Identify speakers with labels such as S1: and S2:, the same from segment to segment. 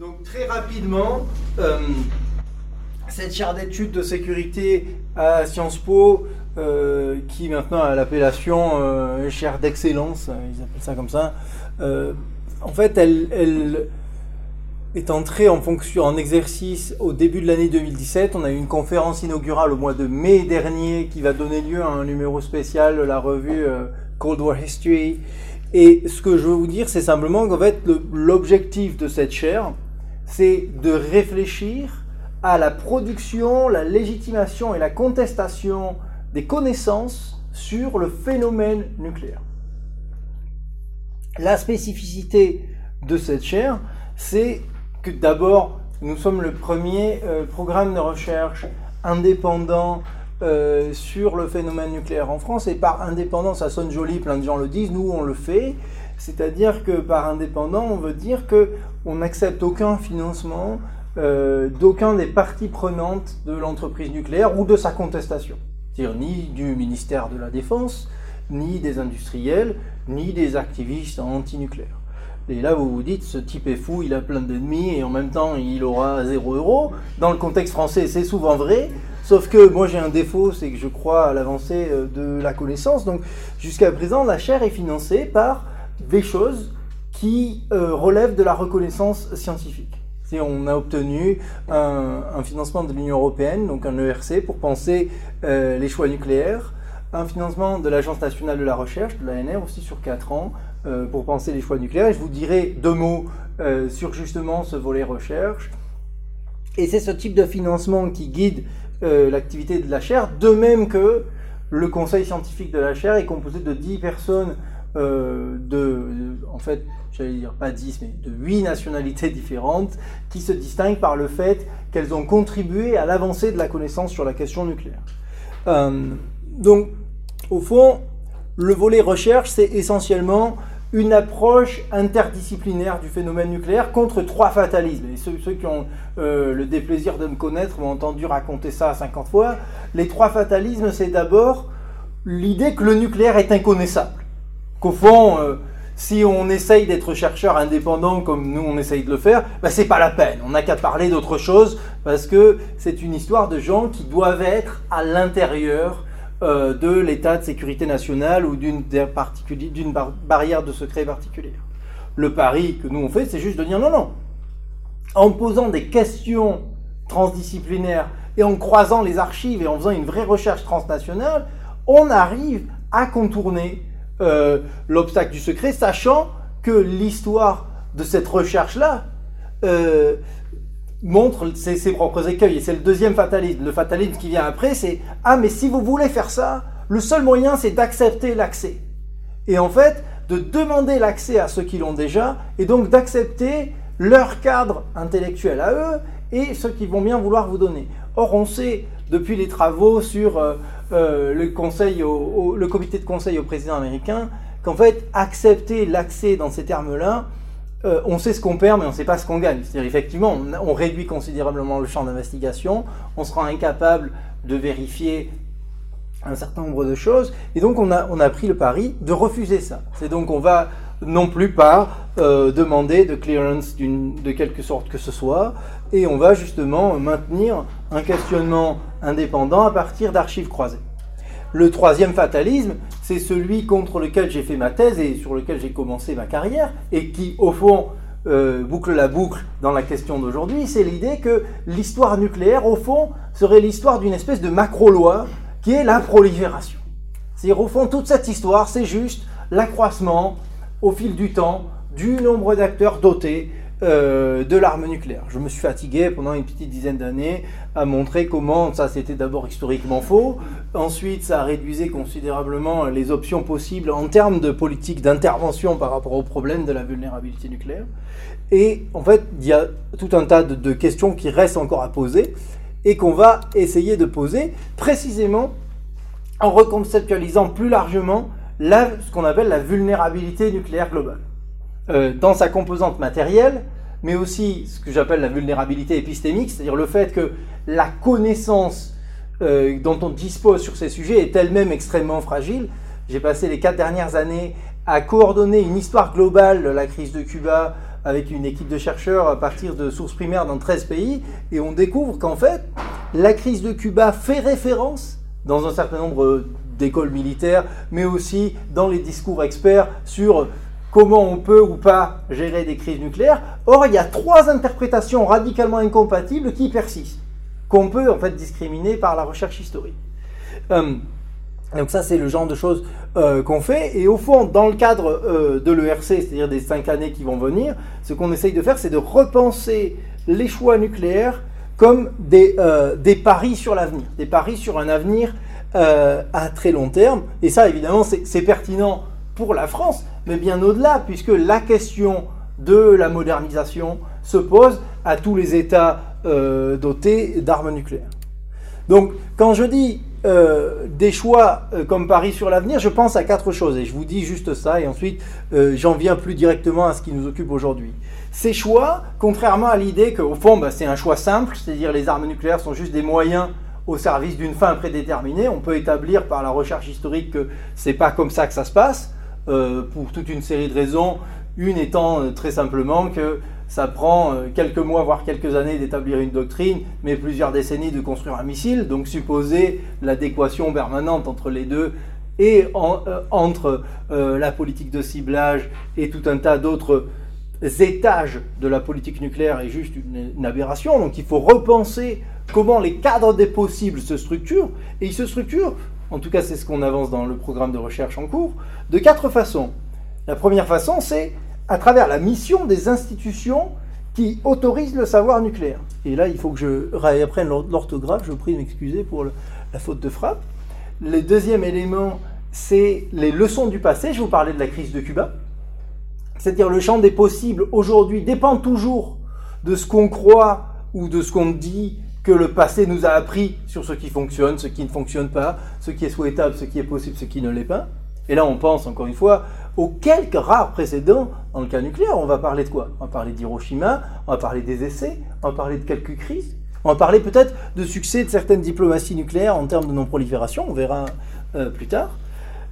S1: Donc très rapidement, euh, cette chaire d'études de sécurité à Sciences Po, euh, qui maintenant a l'appellation euh, chaire d'excellence, ils appellent ça comme ça, en fait, elle, est entrée en fonction, en exercice au début de l'année 2017. On a eu une conférence inaugurale au mois de mai dernier qui va donner lieu à un numéro spécial de la revue Cold War History. Et ce que je veux vous dire, c'est simplement qu'en fait, l'objectif de cette chaire, c'est de réfléchir à la production, la légitimation et la contestation des connaissances sur le phénomène nucléaire. La spécificité de cette chaire, c'est que d'abord, nous sommes le premier euh, programme de recherche indépendant euh, sur le phénomène nucléaire en France. Et par indépendant, ça sonne joli, plein de gens le disent, nous on le fait. C'est-à-dire que par indépendant, on veut dire que on n'accepte aucun financement euh, d'aucun des parties prenantes de l'entreprise nucléaire ou de sa contestation. C'est-à-dire ni du ministère de la Défense, ni des industriels, ni des activistes anti-nucléaires. Et là, vous vous dites, ce type est fou, il a plein d'ennemis et en même temps, il aura zéro euro. Dans le contexte français, c'est souvent vrai. Sauf que moi, j'ai un défaut, c'est que je crois à l'avancée euh, de la connaissance. Donc, jusqu'à présent, la chaire est financée par des choses qui euh, relèvent de la reconnaissance scientifique. on a obtenu un, financement de l'Union européenne, donc un ERC, pour penser euh, les choix nucléaires, un financement de l'Agence nationale de la recherche, de l'ANR, aussi sur 4 ans, euh, pour penser les choix nucléaires. Je vous dirai deux mots sur justement ce volet recherche. Et c'est ce type de financement qui guide l'activité de la chaire, de même que le conseil scientifique de la chaire est composé de 10 personnes euh, de, en fait, j'allais dire pas 10, mais de 8 nationalités différentes qui se distinguent par le fait qu'elles ont contribué à l'avancée de la connaissance sur la question nucléaire. Euh, donc, au fond, le volet recherche, c'est essentiellement une approche interdisciplinaire du phénomène nucléaire contre trois fatalismes. Et ceux, qui ont euh, le déplaisir de me connaître m'ont entendu raconter ça 50 fois. Les trois fatalismes, c'est d'abord l'idée que le nucléaire est inconnaissable qu'au fond, euh, si on essaye d'être chercheur indépendant comme nous on essaye de le faire, bah, c'est pas la peine. On n'a qu'à parler d'autre chose parce que c'est une histoire de gens qui doivent être à l'intérieur euh, de l'état de sécurité nationale ou d'une barrière de secret particulière. Le pari que nous on fait, c'est juste de dire non, non. En posant des questions transdisciplinaires et en croisant les archives et en faisant une vraie recherche transnationale, on arrive à contourner euh, l'obstacle du secret, sachant que l'histoire de cette recherche-là euh, montre ses, propres écueils. Et c'est le deuxième fatalisme. Le fatalisme qui vient après, c'est Ah, mais si vous voulez faire ça, le seul moyen, c'est d'accepter l'accès. Et en fait, de demander l'accès à ceux qui l'ont déjà, et donc d'accepter leur cadre intellectuel à eux et ceux qui vont bien vouloir vous donner. Or, on sait depuis les travaux sur euh, euh, le, conseil le comité de conseil au président américain qu'en fait, accepter l'accès dans ces termes-là, euh, on sait ce qu'on perd, mais on ne sait pas ce qu'on gagne. C'est-à-dire, effectivement, on, réduit considérablement le champ d'investigation, on sera incapable de vérifier un certain nombre de choses, et donc on a, on a pris le pari de refuser ça. C'est donc on va non plus pas euh, demander de clearance de quelque sorte que ce soit, et on va justement maintenir un questionnement indépendant à partir d'archives croisées. Le troisième fatalisme, c'est celui contre lequel j'ai fait ma thèse et sur lequel j'ai commencé ma carrière, et qui, au fond, euh, boucle la boucle dans la question d'aujourd'hui, c'est l'idée que l'histoire nucléaire, au fond, serait l'histoire d'une espèce de macro-loi qui est la prolifération. C'est-à-dire, au fond, toute cette histoire, c'est juste l'accroissement au fil du temps du nombre d'acteurs dotés euh, de l'arme nucléaire. Je me suis fatigué pendant une petite dizaine d'années à montrer comment ça c'était d'abord historiquement faux, ensuite ça a réduisé considérablement les options possibles en termes de politique d'intervention par rapport au problème de la vulnérabilité nucléaire. Et en fait, il y a tout un tas de, questions qui restent encore à poser et qu'on va essayer de poser précisément en reconceptualisant plus largement ce qu'on appelle la vulnérabilité nucléaire globale. Euh, dans sa composante matérielle, mais aussi ce que j'appelle la vulnérabilité épistémique, c'est-à-dire le fait que la connaissance euh, dont on dispose sur ces sujets est elle-même extrêmement fragile. J'ai passé les quatre dernières années à coordonner une histoire globale de la crise de Cuba avec une équipe de chercheurs à partir de sources primaires dans 13 pays, et on découvre qu'en fait, la crise de Cuba fait référence dans un certain nombre d'écoles militaires, mais aussi dans les discours experts sur comment on peut ou pas gérer des crises nucléaires. Or, il y a trois interprétations radicalement incompatibles qui persistent, qu'on peut en fait discriminer par la recherche historique. Euh, donc ça, c'est le genre de choses euh, qu'on fait. Et au fond, dans le cadre euh, de l'ERC, c'est-à-dire des cinq années qui vont venir, ce qu'on essaye de faire, c'est de repenser les choix nucléaires comme des, des paris sur l'avenir, des paris sur un avenir à très long terme. Et ça, évidemment, c'est pertinent pour la France, mais bien au-delà, puisque la question de la modernisation se pose à tous les États euh, dotés d'armes nucléaires. Donc, quand je dis euh, des choix euh, comme Paris sur l'avenir, je pense à quatre choses, et je vous dis juste ça, et ensuite j'en viens plus directement à ce qui nous occupe aujourd'hui. Ces choix, contrairement à l'idée qu'au fond, bah, c'est un choix simple, c'est-à-dire les armes nucléaires sont juste des moyens au service d'une fin prédéterminée, on peut établir par la recherche historique que c'est pas comme ça que ça se passe. Euh, pour toute une série de raisons. Une étant euh, très simplement que ça prend euh, quelques mois, voire quelques années d'établir une doctrine, mais plusieurs décennies de construire un missile. Donc supposer l'adéquation permanente entre les deux et entre la politique de ciblage et tout un tas d'autres étages de la politique nucléaire est juste une, aberration. Donc il faut repenser comment les cadres des possibles se structurent. Et ils se structurent en tout cas c'est ce qu'on avance dans le programme de recherche en cours, de quatre façons. La première façon, c'est à travers la mission des institutions qui autorisent le savoir nucléaire. Et là, il faut que je réapprenne l'orthographe, je prie de m'excuser pour la faute de frappe. Le deuxième élément, c'est les leçons du passé. Je vous parlais de la crise de Cuba. C'est-à-dire le champ des possibles aujourd'hui dépend toujours de ce qu'on croit ou de ce qu'on dit que le passé nous a appris sur ce qui fonctionne, ce qui ne fonctionne pas, ce qui est souhaitable, ce qui est possible, ce qui ne l'est pas. Et là, on pense encore une fois aux quelques rares précédents dans le cas nucléaire. On va parler de quoi? On va parler d'Hiroshima, on va parler des essais, on va parler de quelques crises, on va parler peut-être de succès de certaines diplomaties nucléaires en termes de non-prolifération, on verra euh, plus tard.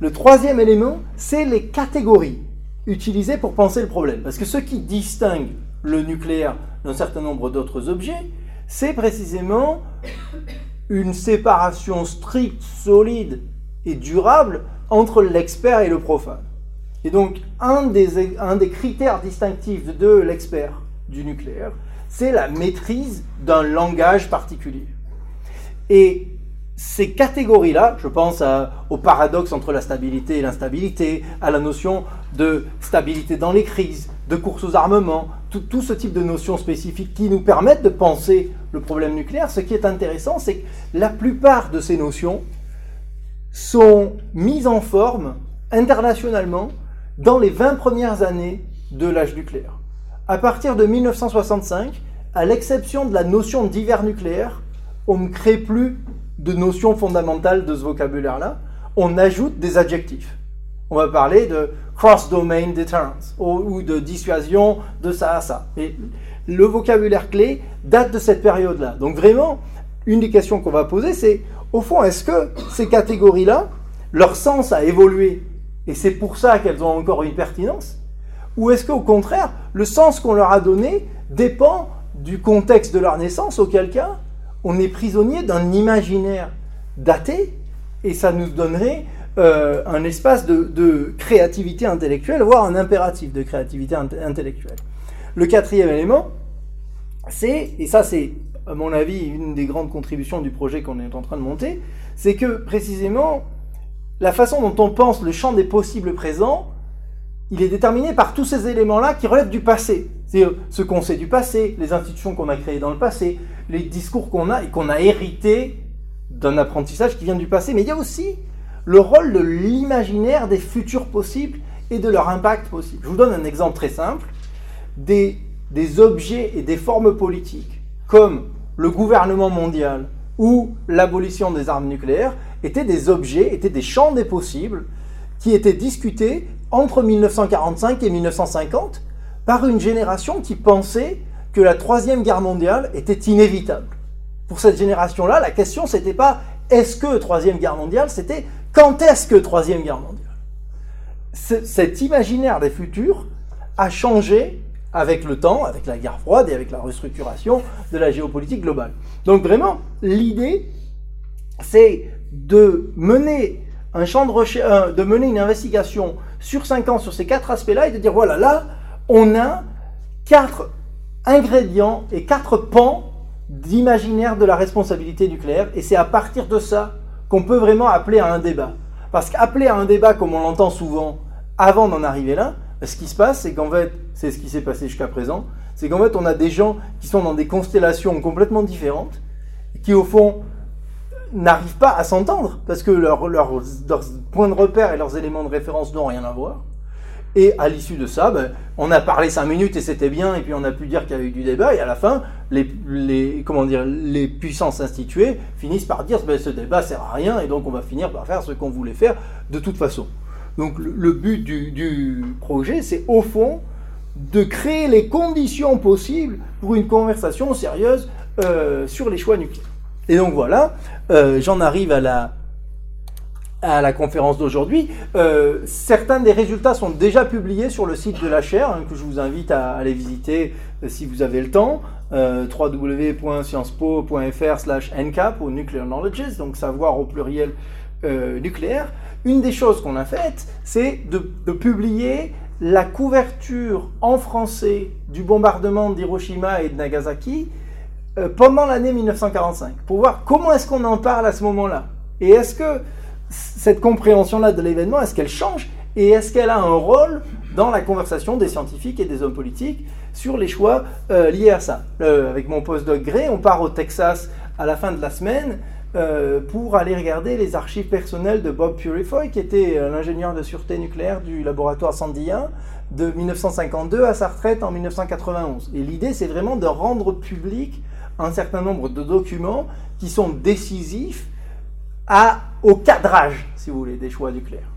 S1: Le troisième élément, c'est les catégories utilisées pour penser le problème. Parce que ce qui distingue le nucléaire d'un certain nombre d'autres objets, c'est précisément une séparation stricte, solide et durable entre l'expert et le profane. Et donc, un des, un des critères distinctifs de l'expert du nucléaire, c'est la maîtrise d'un langage particulier. Et ces catégories-là, je pense au paradoxe entre la stabilité et l'instabilité, à la notion de stabilité dans les crises, de course aux armements, tout, ce type de notions spécifiques qui nous permettent de penser le problème nucléaire, ce qui est intéressant, c'est que la plupart de ces notions sont mises en forme internationalement dans les 20 premières années de l'âge nucléaire. À partir de 1965, à l'exception de la notion d'hiver nucléaire, on ne crée plus de notions fondamentales de ce vocabulaire-là, on ajoute des adjectifs on va parler de cross-domain deterrence ou, de dissuasion de ça à ça. Le vocabulaire clé date de cette période-là. Donc vraiment, une des questions qu'on va poser, c'est au fond, est-ce que ces catégories-là, leur sens a évolué et c'est pour ça qu'elles ont encore une pertinence? Ou est-ce qu'au contraire, le sens qu'on leur a donné dépend du contexte de leur naissance, auquel cas on est prisonnier d'un imaginaire daté et ça nous donnerait euh, un espace de, créativité intellectuelle, voire un impératif de créativité intellectuelle. Le quatrième élément, c'est, et ça c'est à mon avis une des grandes contributions du projet qu'on est en train de monter, c'est que précisément la façon dont on pense le champ des possibles présents, il est déterminé par tous ces éléments-là qui relèvent du passé. C'est-à-dire ce qu'on sait du passé, les institutions qu'on a créées dans le passé, les discours qu'on a et qu'on a hérités d'un apprentissage qui vient du passé. Mais il y a aussi le rôle de l'imaginaire des futurs possibles et de leur impact possible. Je vous donne un exemple très simple. Des, des objets et des formes politiques, comme le gouvernement mondial ou l'abolition des armes nucléaires, étaient des objets, étaient des champs des possibles qui étaient discutés entre 1945 et 1950 par une génération qui pensait que la Troisième Guerre mondiale était inévitable. Pour cette génération-là, la question, c'était pas est-ce que Troisième Guerre mondiale, c'était quand est-ce que Troisième Guerre mondiale? Cet imaginaire des futurs a changé avec le temps, avec la guerre froide et avec la restructuration de la géopolitique globale. Donc vraiment, l'idée, c'est de mener un recherche, de mener une investigation sur 5 ans sur ces quatre aspects-là et de dire voilà, là, on a quatre ingrédients et quatre pans d'imaginaire de la responsabilité nucléaire et c'est à partir de ça qu'on peut vraiment appeler à un débat. Parce qu'appeler à un débat, comme on l'entend souvent, avant d'en arriver là, ce qui se passe, c'est qu'en fait, c'est ce qui s'est passé jusqu'à présent, c'est qu'en fait, on a des gens qui sont dans des constellations complètement différentes, qui au fond n'arrivent pas à s'entendre, parce que leurs points de repère et leurs éléments de référence n'ont rien à voir. Et à l'issue de ça, ben, on a parlé cinq minutes et c'était bien, et puis on a pu dire qu'il y avait eu du débat, et à la fin, les, comment dire, les puissances instituées finissent par dire ben, ce débat sert à rien, et donc on va finir par faire ce qu'on voulait faire de toute façon. Donc le, but du, projet, c'est au fond de créer les conditions possibles pour une conversation sérieuse euh, sur les choix nucléaires. Et donc voilà, euh, j'en arrive à la, à la conférence d'aujourd'hui. Euh, certains des résultats sont déjà publiés sur le site de la chaire, hein, que je vous invite à aller visiter si vous avez le temps. www.sciencespo.fr slash ncap ou Nuclear Knowledges, donc savoir au pluriel nucléaire une des choses qu'on a faites, c'est de, publier la couverture en français du bombardement d'Hiroshima et de Nagasaki euh, pendant l'année 1945, pour voir comment est-ce qu'on en parle à ce moment-là. Et est-ce que cette compréhension-là de l'événement, est-ce qu'elle change et est-ce qu'elle a un rôle dans la conversation des scientifiques et des hommes politiques sur les choix euh, liés à ça? Euh, avec mon postdoc Gray, on part au Texas à la fin de la semaine euh, pour aller regarder les archives personnelles de Bob Purifoy, qui était euh, l'ingénieur de sûreté nucléaire du laboratoire Sandy de 1952 à sa retraite en 1991. Et l'idée, c'est vraiment de rendre public un certain nombre de documents qui sont décisifs au cadrage, si vous voulez, des choix nucléaires.